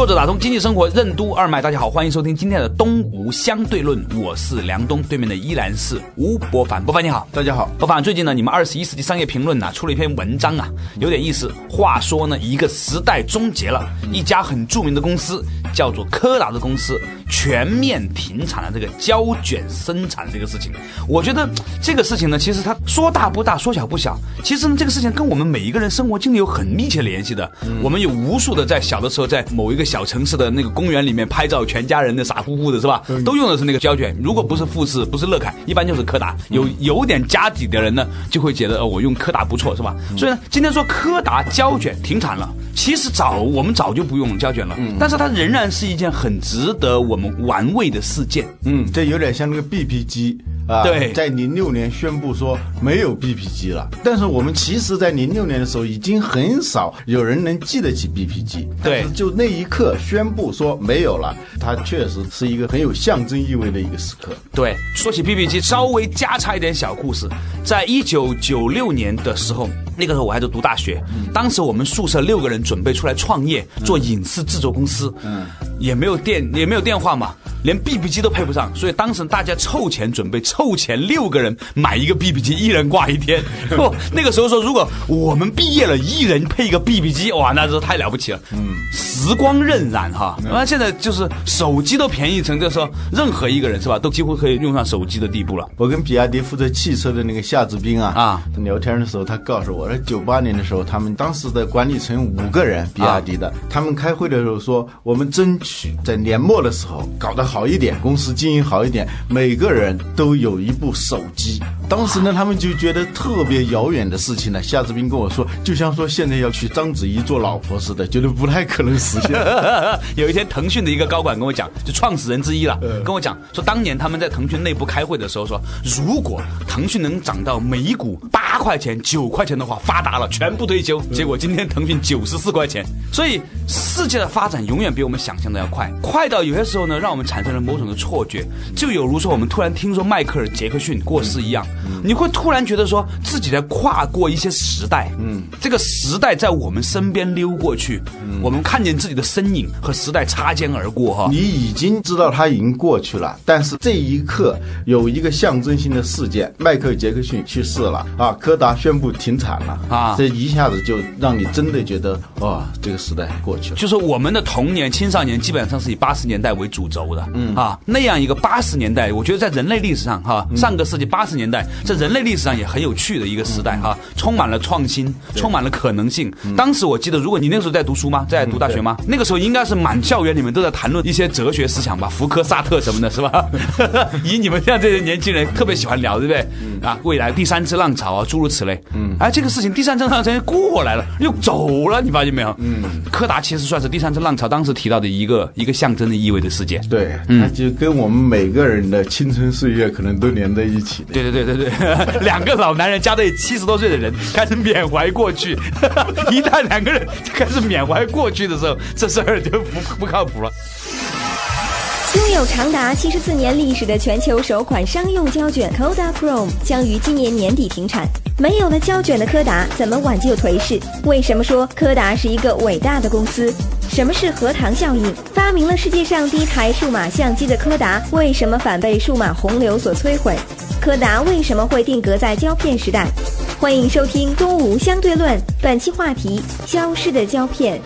作者打通经济生活任督二脉，大家好，欢迎收听今天的东吴相对论，我是梁东，对面的依然是吴伯凡，伯凡你好，大家好，伯凡，最近呢，你们二十一世纪商业评论呢出了一篇文章啊，有点意思。话说呢，一个时代终结了，一家很著名的公司叫做柯达的公司全面停产了这个胶卷生产这个事情。我觉得这个事情呢，其实它说大不大，说小不小。其实呢，这个事情跟我们每一个人生活经历有很密切联系的。我们有无数的在小的时候在某一个。小城市的那个公园里面拍照，全家人的傻乎乎的是吧？都用的是那个胶卷。如果不是富士，不是乐凯，一般就是柯达。有有点家底的人呢，就会觉得哦，我用柯达不错是吧？所以呢，今天说柯达胶卷停产了，其实早我们早就不用胶卷了，嗯但是它仍然是一件很值得我们玩味的事件。嗯，这有点像那个 BP 机。啊，对，在零六年宣布说没有 BP 机了，但是我们其实，在零六年的时候，已经很少有人能记得起 BP 机。对，就那一刻宣布说没有了，它确实是一个很有象征意味的一个时刻。对，说起 BP 机，稍微加插一点小故事，在一九九六年的时候，那个时候我还在读大学，当时我们宿舍六个人准备出来创业，做影视制作公司，嗯，也没有电，也没有电话嘛。连 BB 机都配不上，所以当时大家凑钱准备凑钱，六个人买一个 BB 机，一人挂一天。那个时候说，如果我们毕业了，一人配一个 BB 机，哇，那是太了不起了。嗯，时光荏苒哈，那现在就是手机都便宜成，就说任何一个人是吧，都几乎可以用上手机的地步了。我跟比亚迪负责汽车的那个夏志斌啊啊聊天的时候，他告诉我，说九八年的时候，他们当时的管理层五个人，比亚迪的，他们开会的时候说，我们争取在年末的时候搞到。好一点，公司经营好一点，每个人都有一部手机。当时呢，他们就觉得特别遥远的事情呢。夏志斌跟我说，就像说现在要娶章子怡做老婆似的，觉得不太可能实现。有一天，腾讯的一个高管跟我讲，就创始人之一了，跟我讲说，当年他们在腾讯内部开会的时候说，如果腾讯能涨到每股八块钱、九块钱的话，发达了，全部退休。结果今天腾讯九十四块钱。所以世界的发展永远比我们想象的要快，快到有些时候呢，让我们产。产生了某种的错觉，就有如说我们突然听说迈克尔·杰克逊过世一样，你会突然觉得说自己在跨过一些时代，嗯，这个时代在我们身边溜过去，我们看见自己的身影和时代擦肩而过哈。你已经知道他已经过去了，但是这一刻有一个象征性的事件，迈克尔·杰克逊去世了啊，柯达宣布停产了啊，这一下子就让你真的觉得哇，这个时代过去了。就是我们的童年、青少年基本上是以八十年代为主轴的。嗯啊，那样一个八十年代，我觉得在人类历史上哈，上个世纪八十年代，在人类历史上也很有趣的一个时代哈，充满了创新，充满了可能性。当时我记得，如果你那个时候在读书吗？在读大学吗？那个时候应该是满校园里面都在谈论一些哲学思想吧，福柯、萨特什么的，是吧？以你们这样这些年轻人特别喜欢聊，对不对？啊，未来第三次浪潮啊，诸如此类。嗯，哎，这个事情第三次浪潮过来了，又走了，你发现没有？嗯，柯达其实算是第三次浪潮当时提到的一个一个象征的意味的事件。对。嗯，就跟我们每个人的青春岁月可能都连在一起的。对对对对对，两个老男人加在七十多岁的人开始缅怀过去，一旦两个人开始缅怀过去的时候，这事儿就不不靠谱了。拥有长达七十四年历史的全球首款商用胶卷 Kodachrome 将于今年年底停产。没有了胶卷的柯达，怎么挽救颓势？为什么说柯达是一个伟大的公司？什么是核糖效应？发明了世界上第一台数码相机的柯达，为什么反被数码洪流所摧毁？柯达为什么会定格在胶片时代？欢迎收听《东吴相对论》，本期话题：消失的胶片。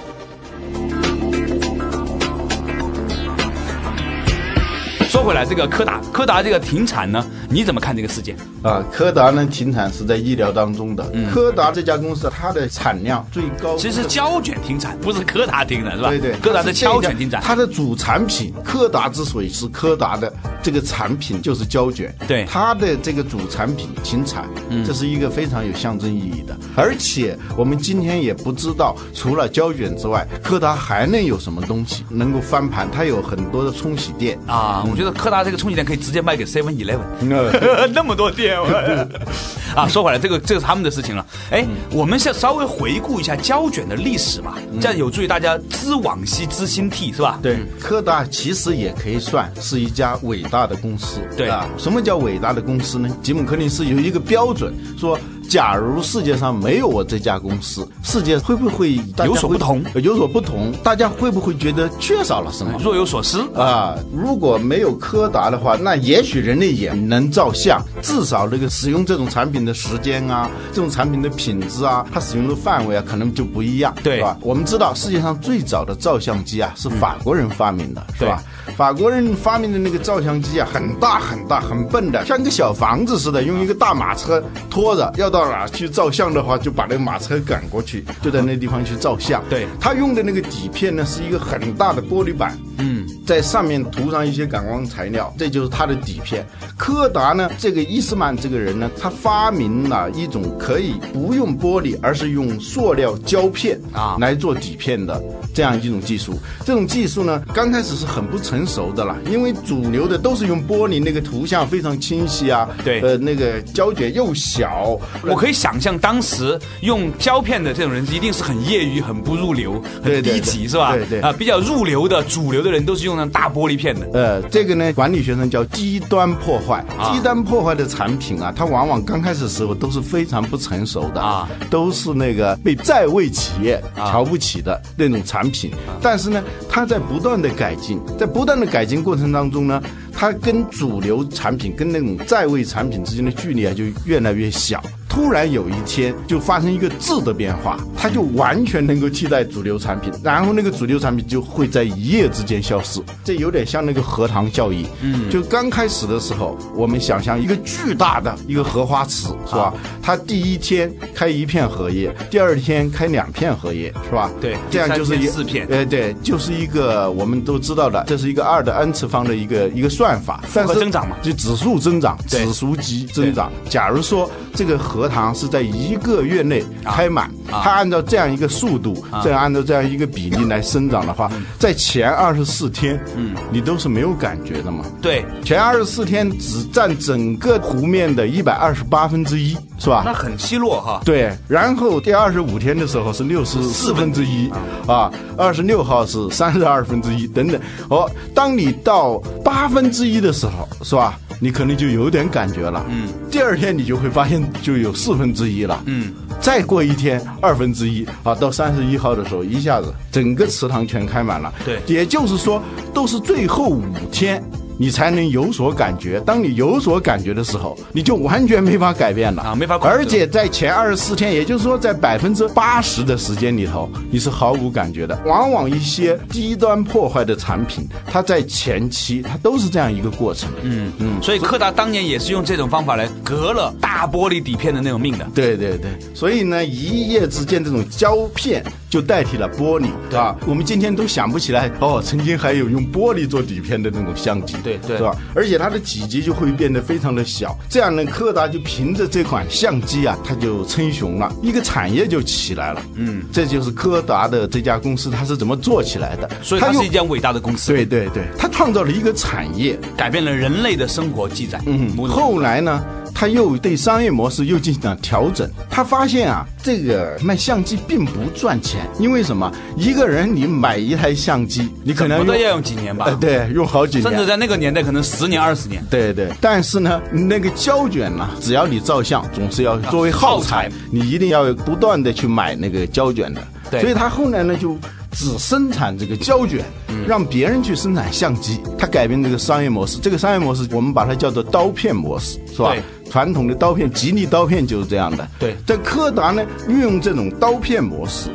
说回来，这个柯达，柯达这个停产呢，你怎么看这个事件？啊，柯达呢停产是在意料当中的。柯达这家公司它的产量最高，其实胶卷停产不是柯达停的，是吧？对对，柯达的胶卷停产。它的主产品，柯达之所以是柯达的这个产品就是胶卷，对它的这个主产品停产，这是一个非常有象征意义的。而且我们今天也不知道，除了胶卷之外，柯达还能有什么东西能够翻盘？它有很多的冲洗店啊，我觉得柯达这个冲洗店可以直接卖给 Seven Eleven，那么多店。啊，说回来，这个这是他们的事情了。哎，我们先稍微回顾一下胶卷的历史吧，这样有助于大家知往昔知新替，是吧？对，柯达其实也可以算是一家伟大的公司。对啊，什么叫伟大的公司呢？吉姆·柯林斯有一个标准说。假如世界上没有我这家公司，世界会不会有所不同？有所不同，大家会不会觉得缺少了什么？若有所思啊！如果没有柯达的话，那也许人类也能照相，至少那个使用这种产品的时间啊，这种产品的品质啊，它使用的范围啊，可能就不一样，对吧？我们知道世界上最早的照相机啊，是法国人发明的，是吧？法国人发明的那个照相机啊，很大很大，很笨的，像一个小房子似的，用一个大马车拖着，要到哪去照相的话，就把那个马车赶过去，就在那地方去照相。对，他用的那个底片呢，是一个很大的玻璃板。嗯，在上面涂上一些感光材料，这就是它的底片。柯达呢，这个伊斯曼这个人呢，他发明了一种可以不用玻璃，而是用塑料胶片啊来做底片的这样一种技术。这种技术呢，刚开始是很不成熟的了，因为主流的都是用玻璃，那个图像非常清晰啊，对，呃，那个胶卷又小。我可以想象，当时用胶片的这种人，一定是很业余、很不入流、很低级，是吧？对对啊，比较入流的主流的人都是用那大玻璃片的。呃，这个呢，管理学上叫低端破坏。低端破坏的产品啊，它往往刚开始时候都是非常不成熟的啊，都是那个被在位企业瞧不起的那种产品。但是呢，它在不断的改进，在不断的改进过程当中呢。它跟主流产品、跟那种在位产品之间的距离啊，就越来越小。突然有一天就发生一个质的变化，它就完全能够替代主流产品，然后那个主流产品就会在一夜之间消失。这有点像那个荷塘效应。嗯，就刚开始的时候，我们想象一个巨大的一个荷花池，是吧？它第一天开一片荷叶，第二天开两片荷叶，是吧？对，这样就是一四片。哎，对，就是一个我们都知道的，这是一个二的 n 次方的一个一个算法，复合增长嘛，就指数增长，指数级增长。假如说这个荷塘是在一个月内开满，它按照这样一个速度，这样按照这样一个比例来生长的话，在前二十四天，嗯，你都是没有感觉的嘛？对，前二十四天只占整个湖面的一百二十八分之一，是吧？那很稀落哈。对，然后第二十五天的时候是六十四分之一，啊，二十六号是三十二分之一，等等。哦，当你到八分之一的时候，是吧？你可能就有点感觉了，嗯，第二天你就会发现就有四分之一了，嗯，再过一天二分之一，啊，到三十一号的时候，一下子整个池塘全开满了，对，也就是说都是最后五天。你才能有所感觉。当你有所感觉的时候，你就完全没法改变了啊，没法。而且在前二十四天，也就是说在百分之八十的时间里头，你是毫无感觉的。往往一些低端破坏的产品，它在前期它都是这样一个过程。嗯嗯。所以柯达当年也是用这种方法来革了大玻璃底片的那种命的。对对对。所以呢，一夜之间这种胶片就代替了玻璃，对吧？我们今天都想不起来哦，曾经还有用玻璃做底片的那种相机。对对，是吧？而且它的体积就会变得非常的小，这样呢，柯达就凭着这款相机啊，它就称雄了，一个产业就起来了。嗯，这就是柯达的这家公司，它是怎么做起来的？所以它是一家伟大的公司。对对对，它创造了一个产业，改变了人类的生活记载。嗯，后来呢？他又对商业模式又进行了调整。他发现啊，这个卖相机并不赚钱，因为什么？一个人你买一台相机，你可能不得要用几年吧？对，用好几年，甚至在那个年代可能十年、二十年。对对。但是呢，那个胶卷呢，只要你照相，总是要作为耗材，你一定要不断的去买那个胶卷的。对。所以他后来呢，就只生产这个胶卷，让别人去生产相机。他改变这个商业模式。这个商业模式，我们把它叫做刀片模式，是吧？传统的刀片，吉利刀片就是这样的。对，在柯达呢，运用这种刀片模式，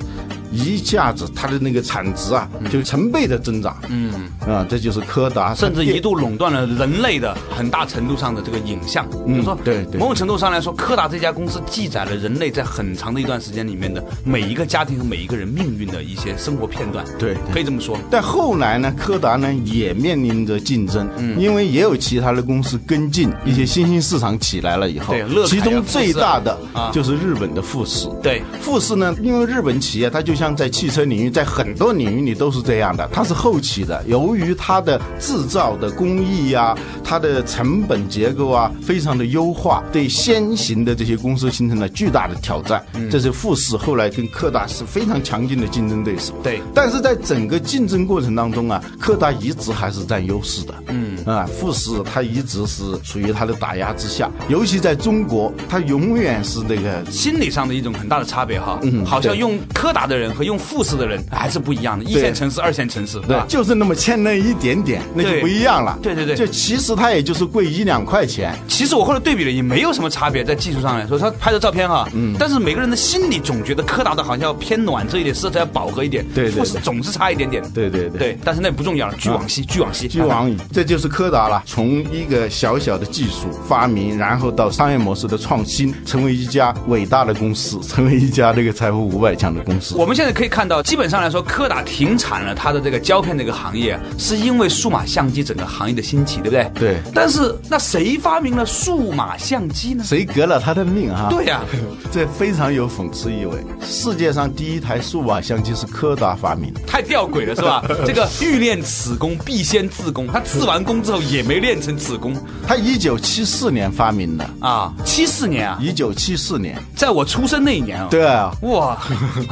一下子它的那个产值啊，就成倍的增长。嗯，啊，这就是柯达，甚至一度垄断了人类的很大程度上的这个影像。就是说，对，对某种程度上来说，柯达这家公司记载了人类在很长的一段时间里面的每一个家庭和每一个人命运的一些生活片段。对，可以这么说。但后来呢，柯达呢也面临着竞争，因为也有其他的公司跟进，一些新兴市场起来了以后，对其中最大的就是日本的富士。对，富士呢，因为日本企业它就像在汽车领域，在很多领域里都是这样的，它是后起的。由于它的制造的工艺呀，它的成本结构啊，非常的优化，对先行的这些公司形成了巨大的挑战。这是富士后来跟柯达是非常强劲的竞争对手。对，但是在整个竞争过程当中啊，柯达一直还是占优势的。嗯啊，富士它一直是处于它的打压之下，尤其在中国，它永远是那个心理上的一种很大的差别哈。嗯，好像用柯达的人和用富士的人还是不一样的，一线城市、二线城市，对吧？就是那么欠那一点点，那就不一样了。对对对，就其实它也就是贵一两块钱。其实我后来对比了，也没有什么差别，在技术上来说，他拍的照片哈，嗯，但是每个人的心里总觉得柯达的好像要偏暖这一点，色彩要饱和一点，对对，富士总是差一点点。对对对，但是那不重要了，据往昔，据往昔，据往矣，这就是柯达了。从一个小小的技术发明，然后到商业模式的创新，成为一家伟大的公司，成为一家这个财富五百强的公司。我们现在可以看到，基本上来说，柯达停产了它的这个胶片这个行业，是因为数码相机整个行业的兴起，对不对？对。但是那谁发明了数码相机呢？谁革了他的命啊？对呀，这非常有讽刺意味。世界上第一台数码相机是柯达发明的，太吊诡了，是吧？这个欲练此功，必先自宫。他自完功之后，也没练成此功。他一九七四年发明的啊，七四年啊，一九七四年，在我出生那一年啊。对啊，哇，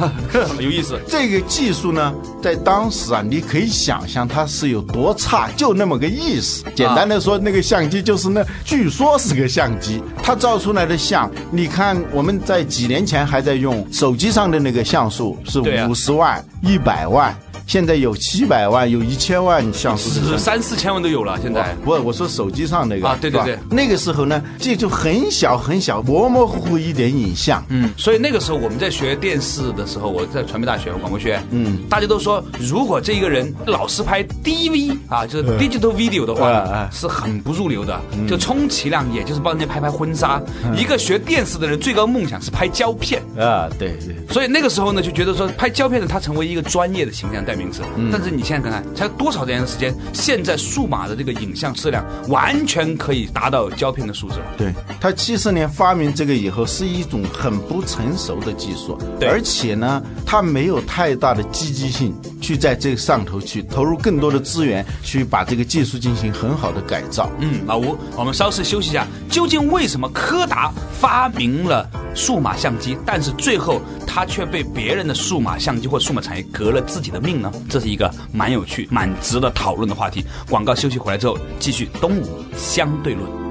有意思。这个技术呢，在当时啊，你可以想象它是有多差，就那么个意思。简单的说，那个相机就是那，据说是个相机，它照出来的像，你看我们在几年前还在用手机上的那个像素是五十万、一百万。现在有七百万，有一千万像素，三四千万都有了。现在不，我说手机上那个啊，对对对，那个时候呢，这就很小很小，模模糊糊一点影像。嗯，所以那个时候我们在学电视的时候，我在传媒大学广播学院，嗯，大家都说，如果这一个人老是拍 DV 啊，就是 digital video 的话，是很不入流的，就充其量也就是帮人家拍拍婚纱。一个学电视的人最高梦想是拍胶片啊，对对。所以那个时候呢，就觉得说拍胶片的他成为一个专业的形象代。名字，但是你现在看看，才多少年的时间？现在数码的这个影像质量完全可以达到胶片的素质了。对，他七十年发明这个以后，是一种很不成熟的技术，而且呢，他没有太大的积极性去在这个上头去投入更多的资源，去把这个技术进行很好的改造。嗯，老吴，我们稍事休息一下。究竟为什么柯达发明了数码相机，但是最后他却被别人的数码相机或数码产业革了自己的命呢？这是一个蛮有趣、蛮值得讨论的话题。广告休息回来之后，继续东吴相对论。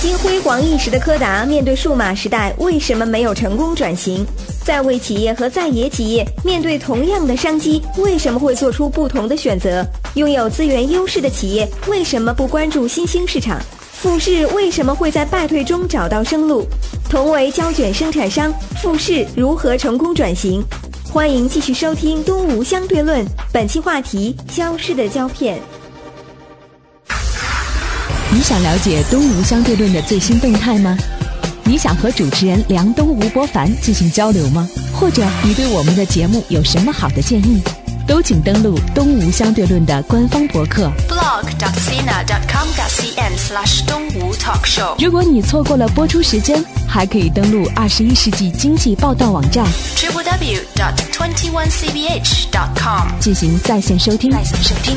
经辉煌一时的柯达，面对数码时代，为什么没有成功转型？在位企业和在野企业面对同样的商机，为什么会做出不同的选择？拥有资源优势的企业为什么不关注新兴市场？富士为什么会在败退中找到生路？同为胶卷生产商，富士如何成功转型？欢迎继续收听《东吴相对论》，本期话题：消失的胶片。你想了解《东吴相对论》的最新动态吗？你想和主持人梁东、吴伯凡进行交流吗？或者你对我们的节目有什么好的建议？都请登录东吴相对论的官方博客 blog.sina.com.cn/slash 东吴 talk show。如果你错过了播出时间，还可以登录二十一世纪经济报道网站 www.twenty-onecbh.com 进行在线收听。在线收听。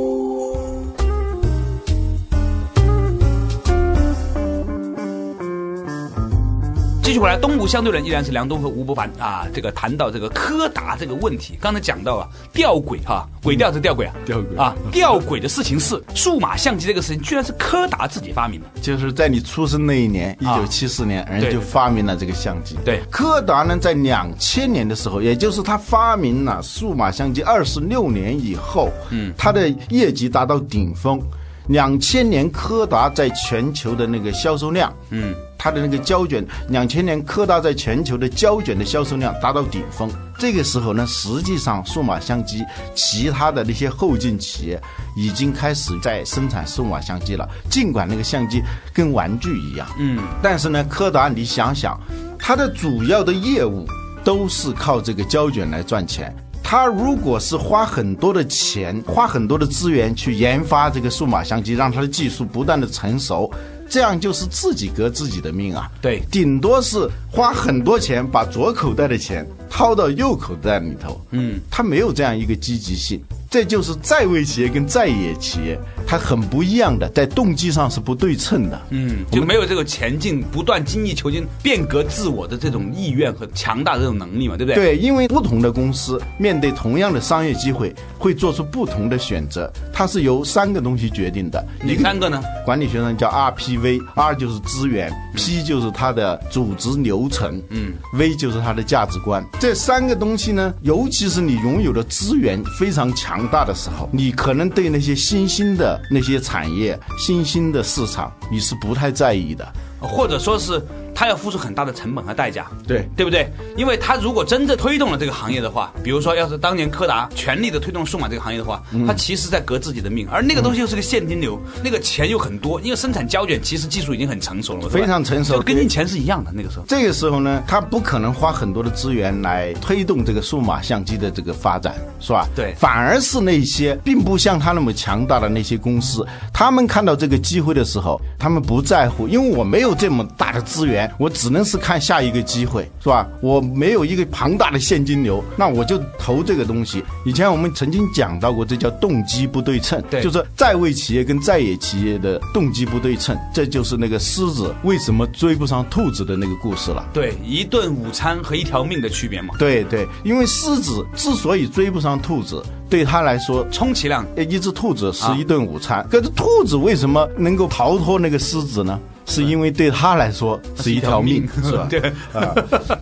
继继续回来，东吴相对论依然是梁东和吴伯凡啊。这个谈到这个柯达这个问题，刚才讲到啊，吊轨哈，轨吊是吊轨啊，吊轨啊，吊轨的事情是数码相机这个事情，居然是柯达自己发明的。就是在你出生那一年，一九七四年，人就发明了这个相机。对，柯达呢，在两千年的时候，也就是他发明了数码相机二十六年以后，嗯，他的业绩达到顶峰。两千年柯达在全球的那个销售量，嗯，它的那个胶卷，两千年柯达在全球的胶卷的销售量达到顶峰。这个时候呢，实际上数码相机其他的那些后进企业已经开始在生产数码相机了。尽管那个相机跟玩具一样，嗯，但是呢，柯达你想想，它的主要的业务都是靠这个胶卷来赚钱。他如果是花很多的钱、花很多的资源去研发这个数码相机，让它的技术不断的成熟，这样就是自己革自己的命啊！对，顶多是花很多钱把左口袋的钱掏到右口袋里头。嗯，他没有这样一个积极性。这就是在位企业跟在野企业，它很不一样的，在动机上是不对称的。嗯，就没有这个前进、不断精益求精、变革自我的这种意愿和强大的这种能力嘛，对不对？对，因为不同的公司面对同样的商业机会，会做出不同的选择。它是由三个东西决定的。哪三个呢？管理学上叫 RPV，R 就是资源，P 就是它的组织流程，嗯，V 就是它的价值观。这三个东西呢，尤其是你拥有的资源非常强。大的时候，你可能对那些新兴的那些产业、新兴的市场，你是不太在意的，或者说是。他要付出很大的成本和代价，对对不对？因为他如果真正推动了这个行业的话，比如说要是当年柯达全力的推动数码这个行业的话，他其实在革自己的命。而那个东西又是个现金流，那个钱又很多，因为生产胶卷其实技术已经很成熟了，非常成熟，跟以前是一样的。那个时候，这个时候呢，他不可能花很多的资源来推动这个数码相机的这个发展，是吧？对，反而是那些并不像他那么强大的那些公司，他们看到这个机会的时候，他们不在乎，因为我没有这么大的资源，我只能是看。下一个机会是吧？我没有一个庞大的现金流，那我就投这个东西。以前我们曾经讲到过，这叫动机不对称，对，就是在位企业跟在野企业的动机不对称，这就是那个狮子为什么追不上兔子的那个故事了。对，一顿午餐和一条命的区别嘛。对对，因为狮子之所以追不上兔子，对他来说，充其量一只兔子是一顿午餐，可是兔子为什么能够逃脱那个狮子呢？是因为对他来说是一条命，是吧？对啊，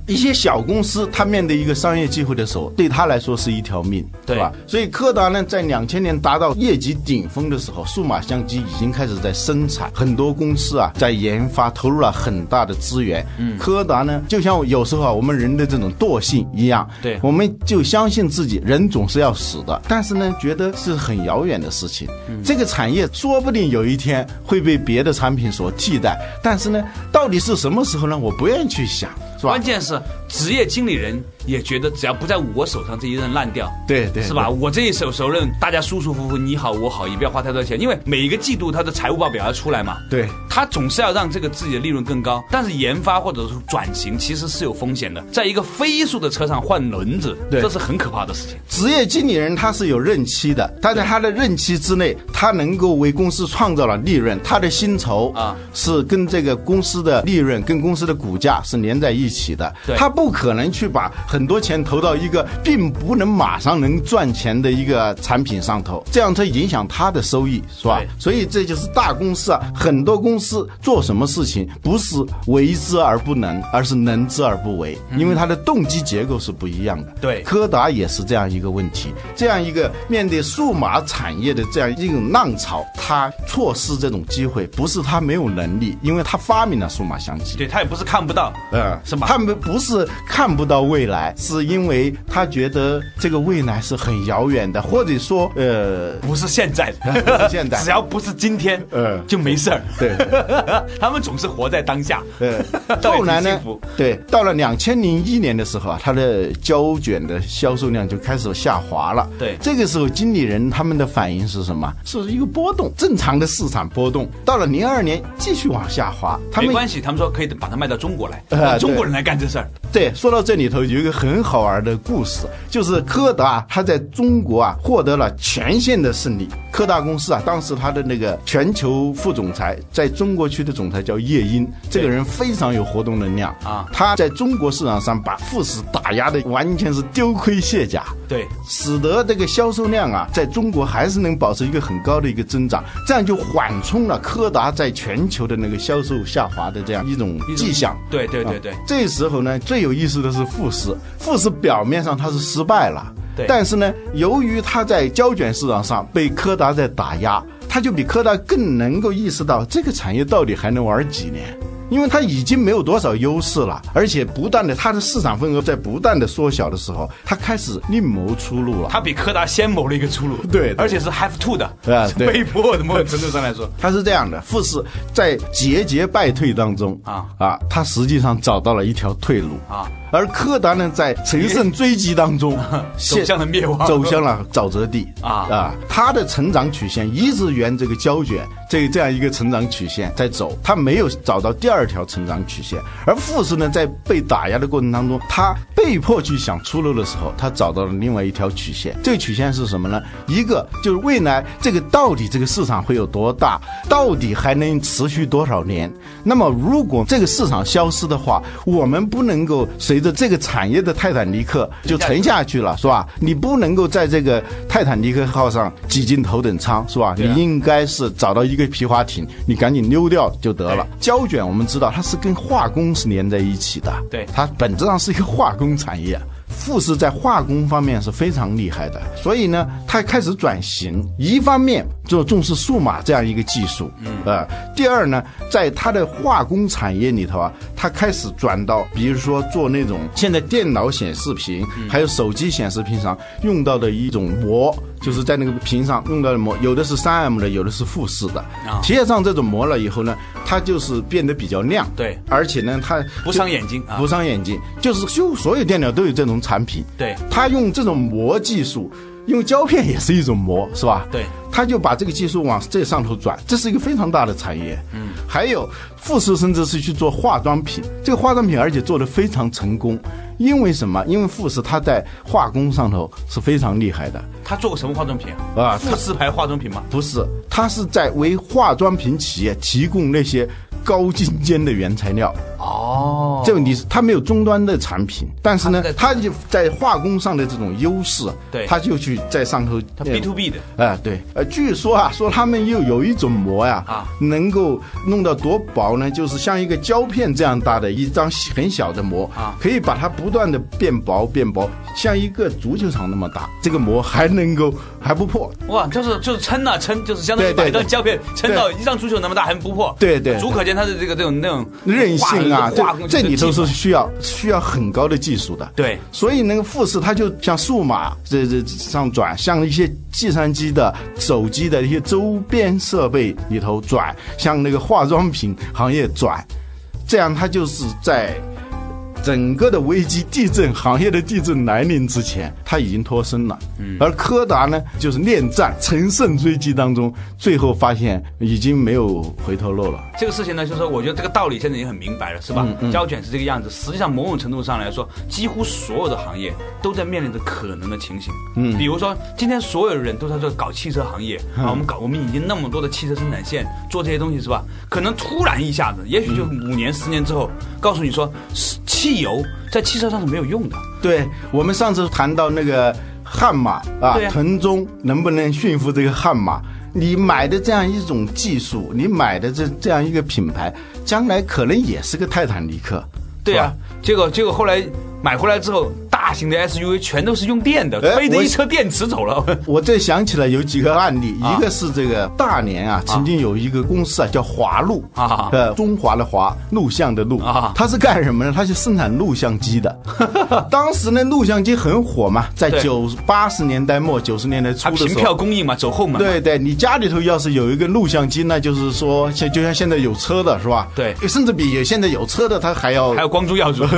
一些小公司，他面对一个商业机会的时候，对他来说是一条命，对吧？所以柯达呢，在两千年达到业绩顶峰的时候，数码相机已经开始在生产，很多公司啊在研发，投入了很大的资源。嗯，柯达呢，就像有时候啊，我们人的这种惰性一样，对，我们就相信自己，人总是要死的，但是呢，觉得是很遥远的事情。嗯这个产业说不定有一天会被别的产品所替代。但是呢，到底是什么时候呢？我不愿意去想，是吧？关键是职业经理人。也觉得只要不在我手上这一任烂掉，对对，是吧？我这一手熟刃，大家舒舒服服，你好我好，也不要花太多钱，因为每一个季度他的财务报表要出来嘛。对，他总是要让这个自己的利润更高。但是研发或者是转型其实是有风险的，在一个飞速的车上换轮子，这是很可怕的事情。职业经理人他是有任期的，他在他的任期之内，他能够为公司创造了利润，他的薪酬啊是跟这个公司的利润跟公司的股价是连在一起的。他不可能去把很多钱投到。一个并不能马上能赚钱的一个产品上头，这样它影响他的收益，是吧？所以这就是大公司啊，很多公司做什么事情不是为之而不能，而是能之而不为，因为它的动机结构是不一样的。对，柯达也是这样一个问题，这样一个面对数码产业的这样一种浪潮，他错失这种机会，不是他没有能力，因为他发明了数码相机。对他也不是看不到，呃，是吧？他们不是看不到未来，是因为。他觉得这个未来是很遥远的，或者说，呃，不是现在的，现在 只要不是今天，呃，就没事儿。对，他们总是活在当下。呃，后来呢？对，到了两千零一年的时候啊，它的胶卷的销售量就开始下滑了。对，这个时候经理人他们的反应是什么？是一个波动，正常的市场波动。到了零二年继续往下滑，没关系，他们说可以把它卖到中国来，中国人来干这事儿。对，说到这里头有一个很好玩的故事，就是柯达他在中国啊获得了全线的胜利。柯达公司啊，当时他的那个全球副总裁在中国区的总裁叫叶英，这个人非常有活动能量啊。他在中国市场上把富士打压的完全是丢盔卸甲，对，使得这个销售量啊，在中国还是能保持一个很高的一个增长，这样就缓冲了柯达在全球的那个销售下滑的这样一种迹象。对对对对，这时候呢，最有意思的是富士，富士表面上它是失败了。对但是呢，由于它在胶卷市场上被柯达在打压，它就比柯达更能够意识到这个产业到底还能玩几年。因为它已经没有多少优势了，而且不断的它的市场份额在不断的缩小的时候，它开始另谋出路了。它比柯达先谋了一个出路，对，而且是 have to 的，啊，被迫 的。某种程度上来说，它是这样的：富士在节节败退当中啊啊，它实际上找到了一条退路啊。而柯达呢，在乘胜追击当中，走向了灭亡，走向了沼泽地啊啊！它的成长曲线一直沿这个胶卷这这样一个成长曲线在走，他没有找到第二条成长曲线。而富士呢，在被打压的过程当中，他被迫去想出路的时候，他找到了另外一条曲线。这个曲线是什么呢？一个就是未来这个到底这个市场会有多大，到底还能持续多少年？那么如果这个市场消失的话，我们不能够随随着这个产业的泰坦尼克就沉下去了，是吧？你不能够在这个泰坦尼克号上挤进头等舱，是吧？你应该是找到一个皮划艇，你赶紧溜掉就得了。胶卷我们知道它是跟化工是连在一起的，对，它本质上是一个化工产业。富士在化工方面是非常厉害的，所以呢，它开始转型，一方面就重视数码这样一个技术，嗯，呃，第二呢，在它的化工产业里头啊，它开始转到，比如说做那种现在电脑显示屏，还有手机显示屏上用到的一种膜。就是在那个屏上用到的膜，有的是三 M 的，有的是富士的。贴上这种膜了以后呢，它就是变得比较亮。对，而且呢，它不伤眼睛，不伤眼睛。就是就所有电脑都有这种产品。对，它用这种膜技术。用胶片也是一种膜，是吧？对，他就把这个技术往这上头转，这是一个非常大的产业。嗯，还有富士甚至是去做化妆品，这个化妆品而且做得非常成功，因为什么？因为富士它在化工上头是非常厉害的。他做过什么化妆品啊？啊，富士牌化妆品吗？不是，他是在为化妆品企业提供那些。高精尖的原材料哦，这个你是它没有终端的产品，但是呢，它就在化工上的这种优势，对，它就去在上头，它 B to B 的，哎，对，呃，据说啊，说他们又有一种膜呀，啊，能够弄到多薄呢？就是像一个胶片这样大的一张很小的膜啊，可以把它不断的变薄变薄，像一个足球场那么大，这个膜还能够 还不破，哇，就是就是撑啊撑，就是相当于把一张胶片撑到一张足球那么大还不破，对对，足可见。它的这个这种那种韧性啊，这这里头是需要需要很高的技术的。对，所以那个富士它就像数码这这上转，像一些计算机的、手机的一些周边设备里头转，像那个化妆品行业转，这样它就是在。整个的危机、地震行业的地震来临之前，他已经脱身了。嗯，而柯达呢，就是恋战、乘胜追击当中，最后发现已经没有回头路了。这个事情呢，就是说，我觉得这个道理现在已经很明白了，是吧？胶卷是这个样子。实际上，某种程度上来说，几乎所有的行业都在面临着可能的情形。嗯，比如说，今天所有的人都在做搞汽车行业啊，我们搞，我们已经那么多的汽车生产线做这些东西，是吧？可能突然一下子，也许就五年、十年之后，告诉你说，汽油在汽车上是没有用的。对我们上次谈到那个悍马啊，腾中能不能驯服这个悍马？你买的这样一种技术，你买的这这样一个品牌，将来可能也是个泰坦尼克。对啊，结果结果后来。买回来之后，大型的 SUV 全都是用电的，背着一车电池走了。我 这想起来有几个案例，一个是这个大连啊，曾经有一个公司啊叫华路啊，呃，中华的华，录像的录啊，它是干什么呢？它是生产录像机的。当时呢，录像机很火嘛，在九八十年代末九十年代初的时候，凭票供应嘛，走后门。对对，你家里头要是有一个录像机，那就是说，像就像现在有车的是吧？对，甚至比现在有车的他还要还要光宗耀祖。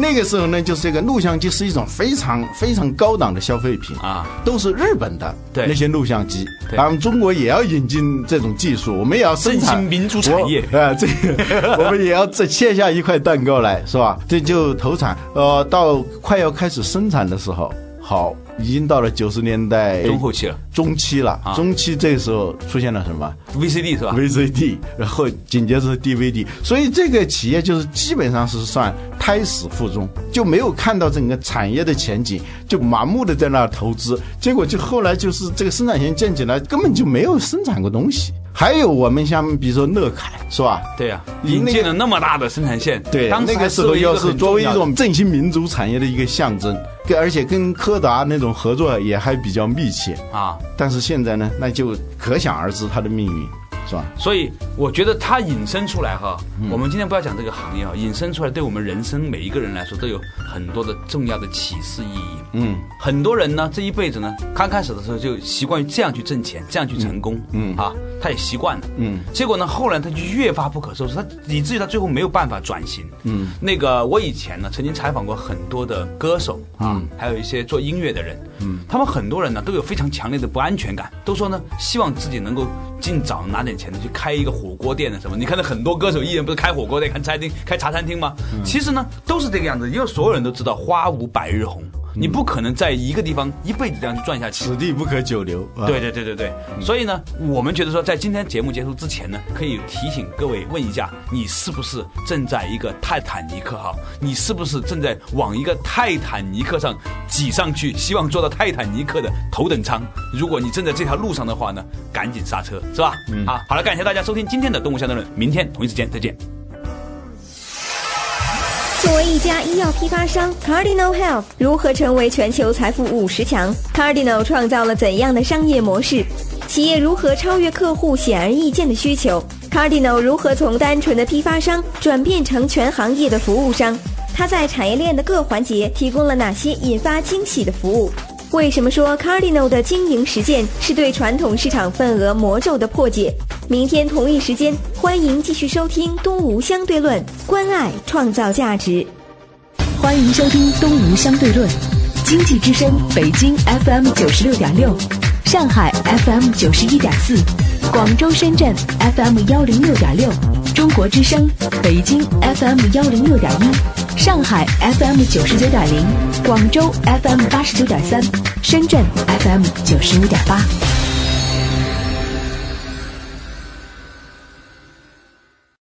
那那个时候呢，就是这个录像机是一种非常非常高档的消费品啊，都是日本的对那些录像机，对咱们中国也要引进这种技术，我们也要生产民族产业。我 啊，这个 我们也要这切下一块蛋糕来，是吧？这就投产，呃，到快要开始生产的时候，好，已经到了九十年代中后期了中期了，啊中期这个时候出现了什么？，VCD 是吧？VCD，然后紧接着是 DVD，所以这个企业就是基本上是算胎死腹中，就没有看到整个产业的前景，就盲目的在那儿投资，结果就后来就是这个生产线建起来，根本就没有生产过东西。还有我们像比如说乐凯是吧？对呀，你那个引进了那么大的生产线，对，当时那个时候要要是作为一种振兴民族产业的一个象征，跟而且跟柯达那种合作也还比较密切。啊，但是现在呢，那就可想而知它的命运，是吧？所以我觉得它引申出来哈，嗯。我们今天不要讲这个行业啊，引申出来对我们人生每一个人来说都有很多的重要的启示意义。嗯，很多人呢这一辈子呢，刚开始的时候就习惯于这样去挣钱，这样去成功，嗯啊，他也习惯了，嗯，结果呢后来他就越发不可收拾，他以至于他最后没有办法转型，嗯，那个我以前呢曾经采访过很多的歌手啊，还有一些做音乐的人，嗯，他们很多人呢都有非常强烈的不安全感，都说呢希望自己能够尽早拿点钱去开一个火锅店的什么，你看到很多歌手艺人不是开火锅店、开餐厅、开茶餐厅吗？其实呢都是这个样子，因为所有人都知道花无百日红。你不可能在一个地方一辈子这样去转下去，此地不可久留。啊对对对对对，所以呢，我们觉得说，在今天节目结束之前呢，可以提醒各位问一下，你是不是正在一个泰坦尼克号？你是不是正在往一个泰坦尼克上挤上去，希望坐到泰坦尼克的头等舱？如果你正在这条路上的话呢，赶紧刹车，是吧？嗯，啊，好了，感谢大家收听今天的《动物相对论》，明天同一时间再见。作为一家医药批发商，Cardinal Health 如何成为全球财富五十强？Cardinal 创造了怎样的商业模式？企业如何超越客户显而易见的需求？Cardinal 如何从单纯的批发商转变成全行业的服务商？它在产业链的各环节提供了哪些引发惊喜的服务？为什么说 Cardinal 的经营实践是对传统市场份额魔咒的破解？明天同一时间，欢迎继续收听《东吴相对论》，关爱创造价值。欢迎收听《东吴相对论》，经济之声北京 FM 九十六点六，上海 FM 九十一点四，广州、深圳 FM 幺零六点六，中国之声北京 FM 幺零六点一，上海 FM 九十九点零，广州 FM 八十九点三，深圳 FM 九十五点八。